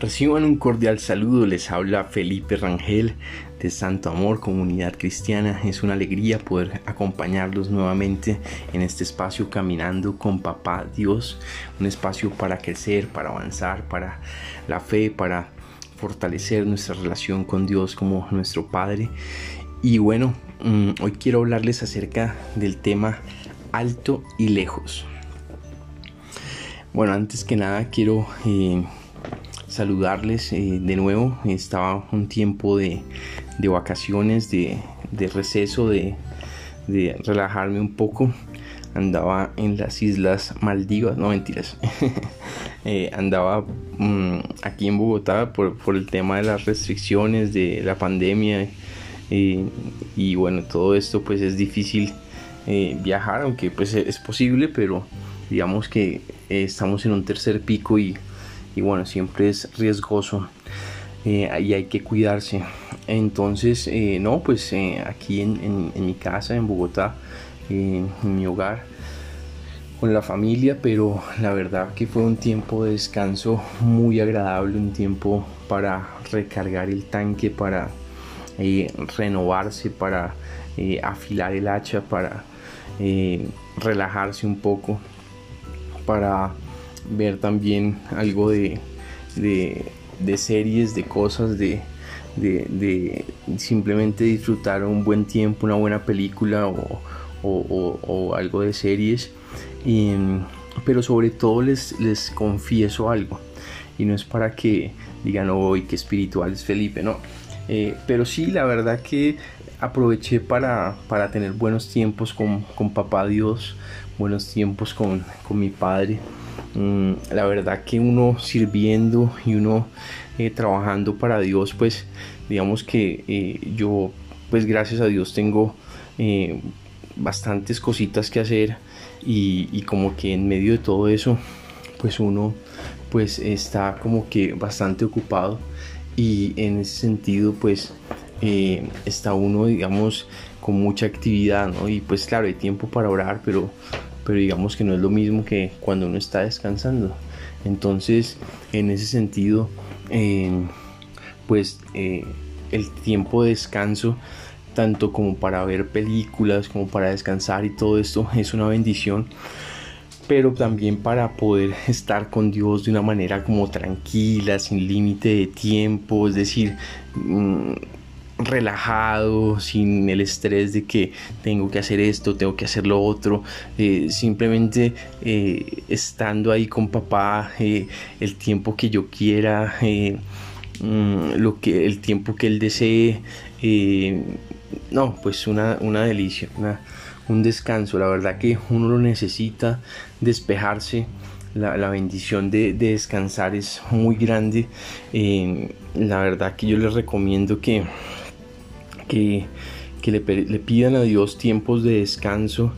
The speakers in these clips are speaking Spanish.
Reciban un cordial saludo, les habla Felipe Rangel de Santo Amor Comunidad Cristiana. Es una alegría poder acompañarlos nuevamente en este espacio caminando con Papá Dios, un espacio para crecer, para avanzar, para la fe, para fortalecer nuestra relación con Dios como nuestro Padre. Y bueno, mm, hoy quiero hablarles acerca del tema alto y lejos. Bueno, antes que nada quiero eh, saludarles eh, de nuevo. Estaba un tiempo de, vacaciones, de, receso, de, relajarme un poco. Andaba en las Islas Maldivas, no mentiras. Eh, andaba mm, aquí en Bogotá por, el tema de las restricciones, de la pandemia. Eh, y bueno, todo esto pues es difícil viajar, aunque pues es posible, pero digamos que estamos en un tercer pico y y bueno, siempre es riesgoso eh, y hay que cuidarse. Entonces, eh, no, pues eh, aquí en, mi casa, en Bogotá, en mi hogar, con la familia, pero la verdad que fue un tiempo de descanso muy agradable, un tiempo para recargar el tanque, para renovarse, para afilar el hacha, para relajarse un poco, para ver también algo de, de, series, de cosas, de, de, simplemente disfrutar un buen tiempo, una buena película o, o, algo de series. pero sobre todo les, les confieso algo. Y no es para que digan hoy que espiritual es Felipe, no. Eh, pero sí, la verdad que aproveché para, para tener buenos tiempos con, con papá Dios, buenos tiempos con, con mi padre. Mm, la verdad que uno sirviendo y uno eh, trabajando para Dios, pues digamos que eh, yo, pues gracias a Dios tengo eh, bastantes cositas que hacer y, como que en medio de todo eso, pues uno pues está como que bastante ocupado y en ese sentido pues está uno digamos con mucha actividad ¿no? y pues claro hay tiempo para orar pero pero digamos que no es lo mismo que cuando uno está descansando. Entonces, en ese sentido, em, pues eh, el tiempo de descanso, tanto como para ver películas, como para descansar y todo esto, es una bendición pero también para poder estar con Dios de una manera como tranquila, sin límite de tiempo, es decir, mm, relajado, sin el estrés de que tengo que hacer esto, tengo que hacer lo otro, eh, simplemente eh, estando ahí con papá eh, el tiempo que yo quiera, mm, lo que, el tiempo que él desee, no, pues una, una delicia, un descanso, la verdad que uno lo necesita, despejarse. La, bendición de, de, descansar es muy grande. la verdad que yo les recomiendo que que, le, pidan a Dios tiempos de descanso.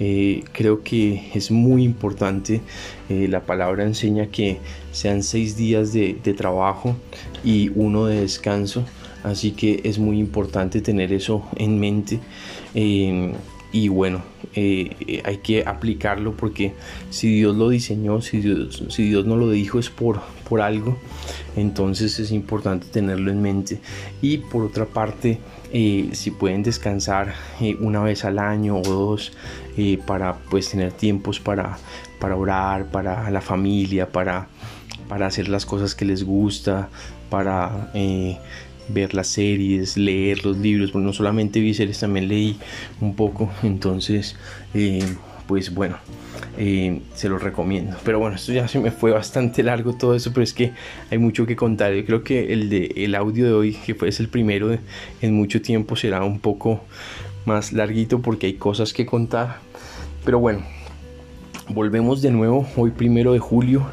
Eh, creo que es muy importante. Eh, la palabra enseña que sean seis días de, trabajo y uno de descanso. Así que es muy importante tener eso en mente. Eh, y bueno, hay que aplicarlo porque si Dios lo diseñó, si Dios, si Dios no lo dijo es por, por algo, entonces es importante tenerlo en mente. Y por otra parte, eh, si pueden descansar eh, una vez al año o dos eh, para pues tener tiempos para, para orar, para la familia, para, para hacer las cosas que les gusta, para ver las series, leer los libros, porque no solamente vi series, también leí un poco, entonces pues bueno, eh, se los recomiendo. Pero bueno, esto ya se me fue bastante largo todo eso, pero es que hay mucho que contar. Yo creo que el, de, el audio de hoy, que fue el primero en mucho tiempo, será un poco más larguito porque hay cosas que contar. Pero bueno, volvemos de nuevo hoy primero de julio,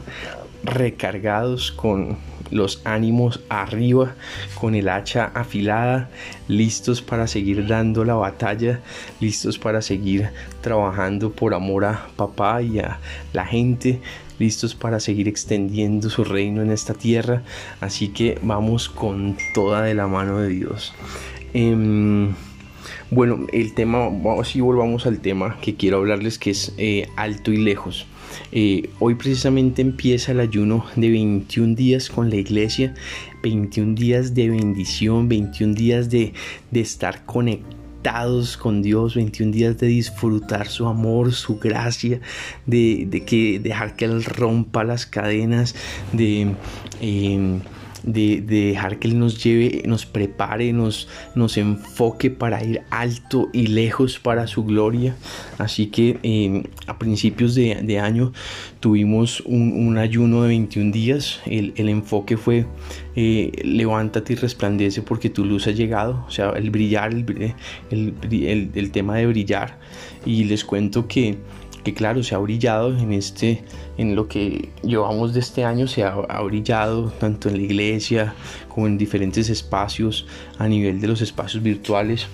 recargados con los ánimos arriba, con el hacha afilada, listos para seguir dando la batalla, listos para seguir trabajando por amor a papá y a la gente, listos para seguir extendiendo su reino en esta tierra. Así que vamos con toda de la mano de Dios. Em, Bueno, el tema, así volvamos al tema que quiero hablarles que es eh, alto y lejos. Eh, hoy precisamente empieza el ayuno de 21 días con la iglesia, 21 días de bendición, 21 días de, de estar conectados con Dios, 21 días de disfrutar su amor, su gracia, de, de que dejar que Él rompa las cadenas, de... Eh, de, dejar que Él nos lleve, nos prepare, nos, nos enfoque para ir alto y lejos para su gloria. Así que em, a principios de, año tuvimos un, ayuno de 21 días. El, enfoque fue eh, levántate y resplandece porque tu luz ha llegado. O sea, el brillar, el, el tema de brillar. Y les cuento que que claro, se ha brillado en este, en lo que llevamos de este año, se ha, brillado tanto en la iglesia como en diferentes espacios a nivel de los espacios virtuales.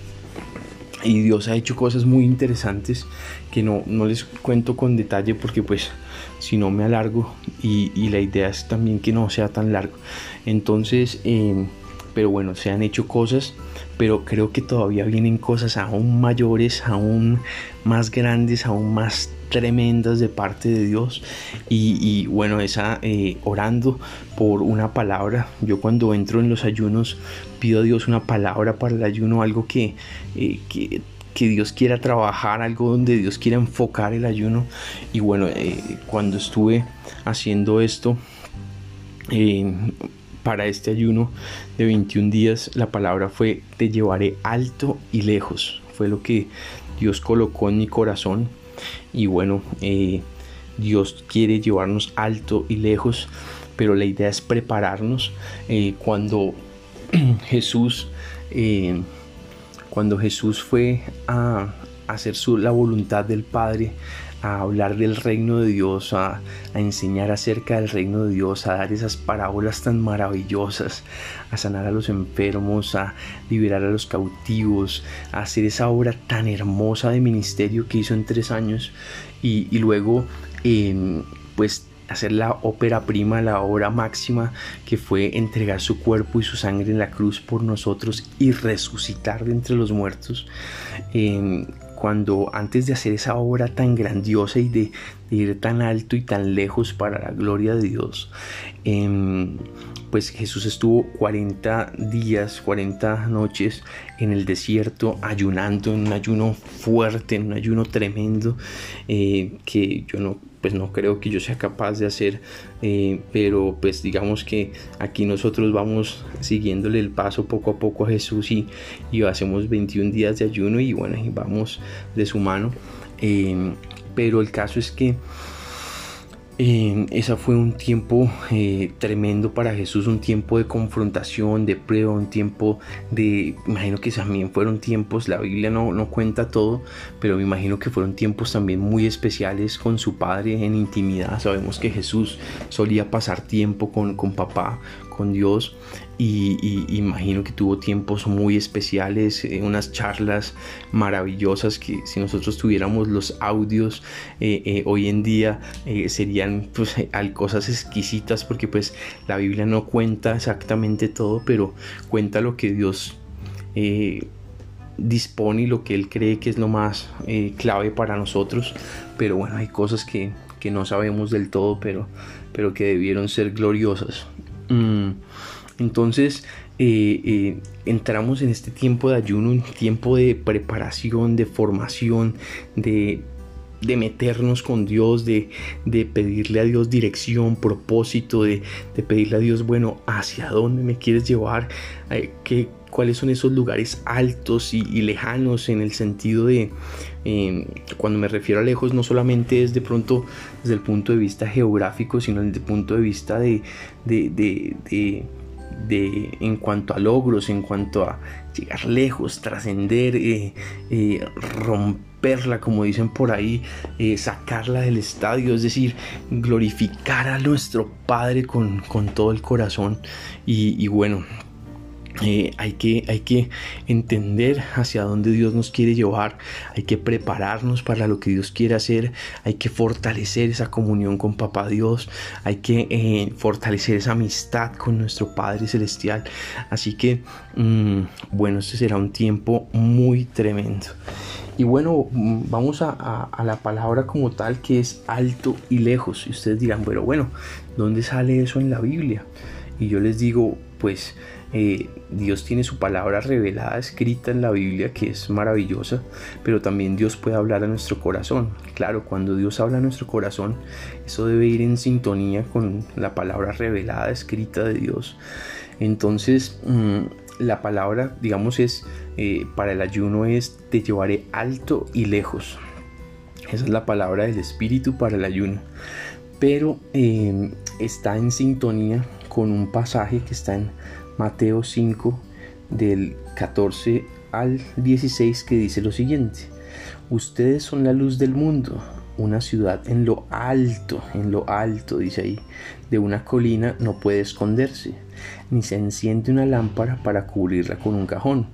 Y Dios ha hecho cosas muy interesantes que no, no les cuento con detalle porque pues si no me alargo y, y, la idea es también que no sea tan largo. Entonces, eh, pero bueno, se han hecho cosas, pero creo que todavía vienen cosas aún mayores, aún más grandes, aún más tremendas de parte de Dios. Y, bueno esa eh, orando por una palabra. Yo cuando entro en los ayunos pido a Dios una palabra para el ayuno algo que, eh, que, Dios quiera trabajar algo donde Dios quiera enfocar el ayuno. Y bueno eh, cuando estuve haciendo esto para este ayuno de 21 días la palabra fue te llevaré alto y lejos fue lo que Dios colocó en mi corazón. Y bueno, eh, Dios quiere llevarnos alto y lejos, pero la idea es prepararnos. Eh, cuando Jesús, eh, cuando Jesús fue a hacer su, la voluntad del Padre, a hablar del reino de Dios, a, enseñar acerca del reino de Dios, a dar esas parábolas tan maravillosas, a sanar a los enfermos, a liberar a los cautivos, a hacer esa obra tan hermosa de ministerio que hizo en tres años y, luego pues hacer la ópera prima, la obra máxima que fue entregar su cuerpo y su sangre en la cruz por nosotros y resucitar de entre los muertos cuando antes de hacer esa obra tan grandiosa y de, ir tan alto y tan lejos para la gloria de Dios, em, pues Jesús estuvo 40 días, 40 noches en el desierto ayunando, en un ayuno fuerte, en un ayuno tremendo, eh, que yo no pues no creo que yo sea capaz de hacer, eh, pero pues digamos que aquí nosotros vamos siguiéndole el paso poco a poco a Jesús y, y hacemos 21 días de ayuno y bueno, y vamos de su mano. Eh, pero el caso es que eh, esa fue un tiempo eh, tremendo para Jesús, un tiempo de confrontación, de prueba, un tiempo de, imagino que también fueron tiempos, la Biblia no, no cuenta todo, pero me imagino que fueron tiempos también muy especiales con su Padre en intimidad. Sabemos que Jesús solía pasar tiempo con, con papá, con Dios y, imagino que tuvo tiempos muy especiales, eh, unas charlas maravillosas que si nosotros tuviéramos los audios eh, eh, hoy en día serían pues, cosas exquisitas porque pues la Biblia no cuenta exactamente todo, pero cuenta lo que Dios dispone y lo que Él cree que es lo más clave para nosotros, pero bueno, hay cosas que, que, no sabemos del todo, pero, pero que debieron ser gloriosas. Mm. Entonces eh, eh, entramos en este tiempo de ayuno, un tiempo de preparación, de formación, de, meternos con Dios, de, pedirle a Dios dirección, propósito, de, pedirle a Dios, bueno, ¿hacia dónde me quieres llevar? Eh, ¿Qué, cuáles son esos lugares altos y, lejanos en el sentido de, cuando me refiero a lejos, no solamente es de pronto desde el punto de vista geográfico, sino desde el punto de vista de, de, en cuanto a logros, en cuanto a llegar lejos, trascender, eh, eh, romperla, como dicen por ahí, eh, sacarla del estadio, es decir, glorificar a nuestro Padre con, todo el corazón. y bueno, eh, hay, que, hay que entender hacia dónde Dios nos quiere llevar, hay que prepararnos para lo que Dios quiere hacer, hay que fortalecer esa comunión con Papá Dios, hay que eh, fortalecer esa amistad con nuestro Padre Celestial. Así que, mm, bueno, este será un tiempo muy tremendo. Y bueno, mm, vamos a, a, la palabra como tal que es alto y lejos. Y ustedes dirán, bueno, bueno, ¿dónde sale eso en la Biblia? Y yo les digo, pues eh, Dios tiene su palabra revelada, escrita en la Biblia, que es maravillosa, pero también Dios puede hablar a nuestro corazón. Claro, cuando Dios habla a nuestro corazón, eso debe ir en sintonía con la palabra revelada, escrita de Dios. Entonces, mm, la palabra, digamos, es eh, para el ayuno es te llevaré alto y lejos. Esa es la palabra del Espíritu para el ayuno. Pero eh, está en sintonía con un pasaje que está en Mateo 5 del 14 al 16 que dice lo siguiente. Ustedes son la luz del mundo, una ciudad en lo alto, en lo alto, dice ahí, de una colina no puede esconderse, ni se enciende una lámpara para cubrirla con un cajón.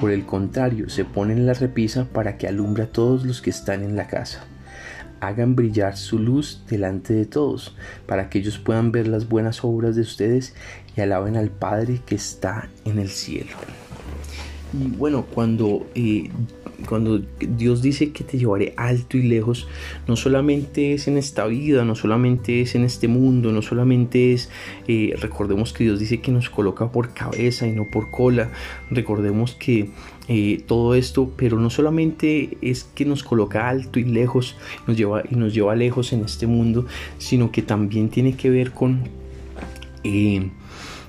Por el contrario, se pone en la repisa para que alumbre a todos los que están en la casa hagan brillar su luz delante de todos, para que ellos puedan ver las buenas obras de ustedes y alaben al Padre que está en el cielo. Y bueno, cuando, eh, cuando Dios dice que te llevaré alto y lejos, no solamente es en esta vida, no solamente es en este mundo, no solamente es, eh, recordemos que Dios dice que nos coloca por cabeza y no por cola, recordemos que eh, todo esto, pero no solamente es que nos coloca alto y lejos, nos lleva, y nos lleva lejos en este mundo, sino que también tiene que ver con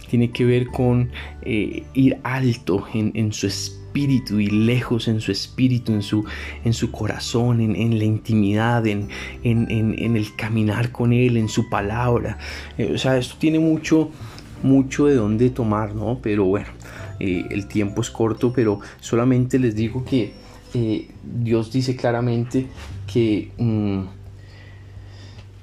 tiene que ver con eh, ir alto en, su espíritu y lejos en su espíritu, en su, en su corazón, en, la intimidad, en, el caminar con Él, en su palabra. Eh, o sea, esto tiene mucho, mucho de dónde tomar, ¿no? Pero bueno, eh, el tiempo es corto, pero solamente les digo que Dios dice claramente que... Mm,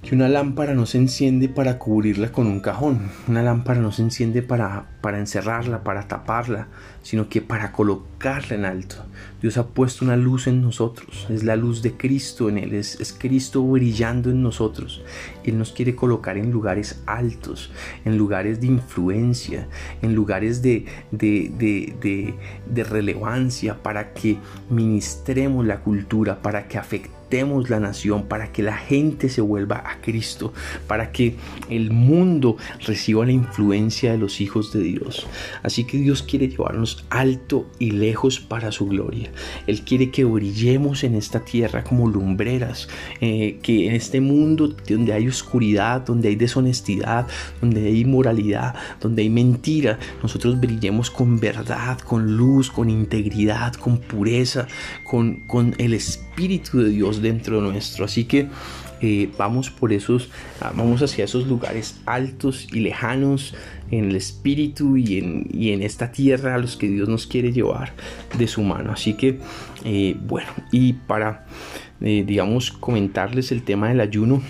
que una lámpara no se enciende para cubrirla con un cajón, una lámpara no se enciende para, para encerrarla, para taparla, sino que para colocarla en alto. Dios ha puesto una luz en nosotros, es la luz de Cristo en Él, es, Cristo brillando en nosotros. Él nos quiere colocar en lugares altos, en lugares de influencia, en lugares de, de, de relevancia, para que ministremos la cultura, para que afectemos la nación, para que la gente se vuelva a Cristo, para que el mundo reciba la influencia de los hijos de Dios. Así que Dios quiere llevarnos alto y lejos para su gloria. Él quiere que brillemos en esta tierra como lumbreras, eh, que en este mundo donde hay oscuridad, donde hay deshonestidad, donde hay inmoralidad, donde hay mentira, nosotros brillemos con verdad, con luz, con integridad, con pureza, con, con el Espíritu de Dios dentro nuestro. Así que eh, vamos por esos, ah, vamos hacia esos lugares altos y lejanos en el espíritu y en, en esta tierra a los que Dios nos quiere llevar de su mano. Así que, eh, bueno, y para, eh, digamos, comentarles el tema del ayuno,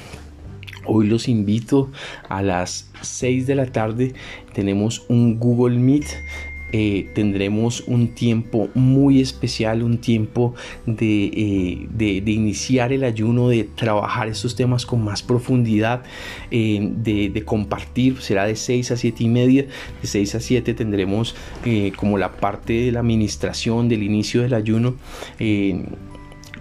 Hoy los invito a las 6 de la tarde. Tenemos un Google Meet eh, tendremos un tiempo muy especial, un tiempo eh, de, de, iniciar el ayuno, de trabajar estos temas con más profundidad, eh, de, compartir, será de 6 a 7 y media, de 6 a 7 tendremos como la parte de la administración del inicio del ayuno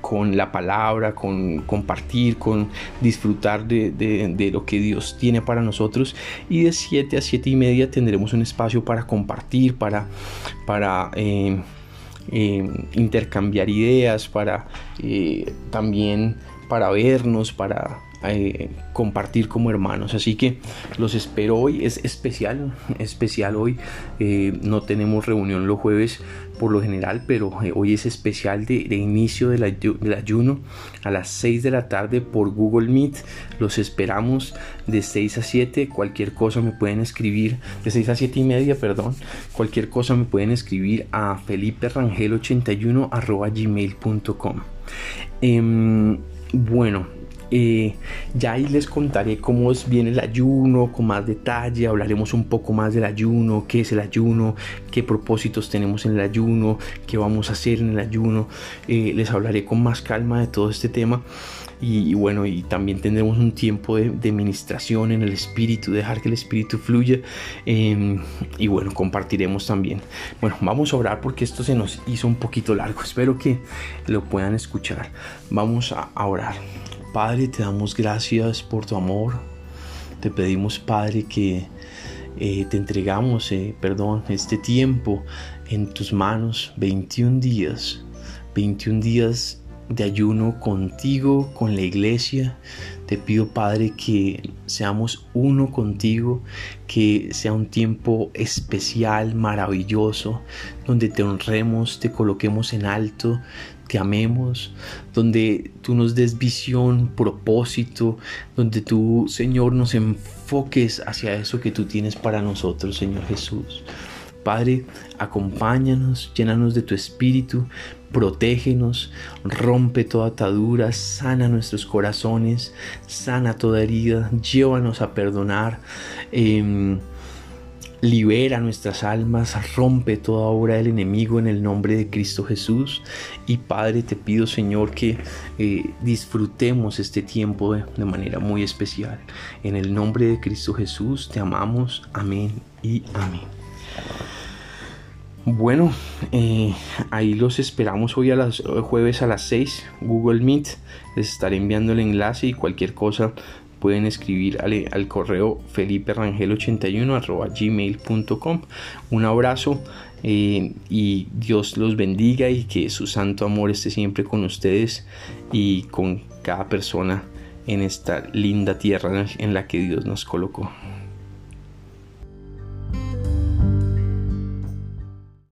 con la palabra, con compartir, con disfrutar de, lo que Dios tiene para nosotros. Y de 7 a 7 y media tendremos un espacio para compartir, para, para eh, eh, intercambiar ideas, para eh, también para vernos, para eh, compartir como hermanos. Así que los espero hoy. Es especial, especial hoy. Eh, no tenemos reunión los jueves por lo general, pero eh, hoy es especial de, inicio del, ayuno a las 6 de la tarde por Google Meet. Los esperamos de 6 a 7. Cualquier cosa me pueden escribir, de 6 a 7 y media, perdón. Cualquier cosa me pueden escribir a feliperangel81 gmail.com. Em, bueno, eh, ya ahí les contaré cómo viene el ayuno con más detalle, hablaremos un poco más del ayuno, qué es el ayuno, qué propósitos tenemos en el ayuno, qué vamos a hacer en el ayuno, eh, les hablaré con más calma de todo este tema. Y, bueno, y también tendremos un tiempo de, de, ministración en el Espíritu, dejar que el Espíritu fluya. Em, y bueno, compartiremos también. Bueno, vamos a orar porque esto se nos hizo un poquito largo. Espero que lo puedan escuchar. Vamos a, orar. Padre, te damos gracias por tu amor. Te pedimos, Padre, que eh, te entregamos, eh, perdón, este tiempo en tus manos, 21 días, 21 días de ayuno contigo, con la iglesia. Te pido, Padre, que seamos uno contigo, que sea un tiempo especial, maravilloso, donde te honremos, te coloquemos en alto, te amemos, donde tú nos des visión, propósito, donde tú, Señor, nos enfoques hacia eso que tú tienes para nosotros, Señor Jesús. Padre, acompáñanos, llénanos de tu espíritu, protégenos, rompe toda atadura, sana nuestros corazones, sana toda herida, llévanos a perdonar. Em, libera nuestras almas, rompe toda obra del enemigo en el nombre de Cristo Jesús. Y Padre, te pido Señor que eh, disfrutemos este tiempo de, manera muy especial. En el nombre de Cristo Jesús te amamos. Amén y amén. Bueno, eh, ahí los esperamos hoy a las jueves a las 6, Google Meet. Les estaré enviando el enlace y cualquier cosa pueden escribir al, correo feliperangel81 gmail.com. Un abrazo eh, y Dios los bendiga y que su santo amor esté siempre con ustedes y con cada persona en esta linda tierra en la que Dios nos colocó.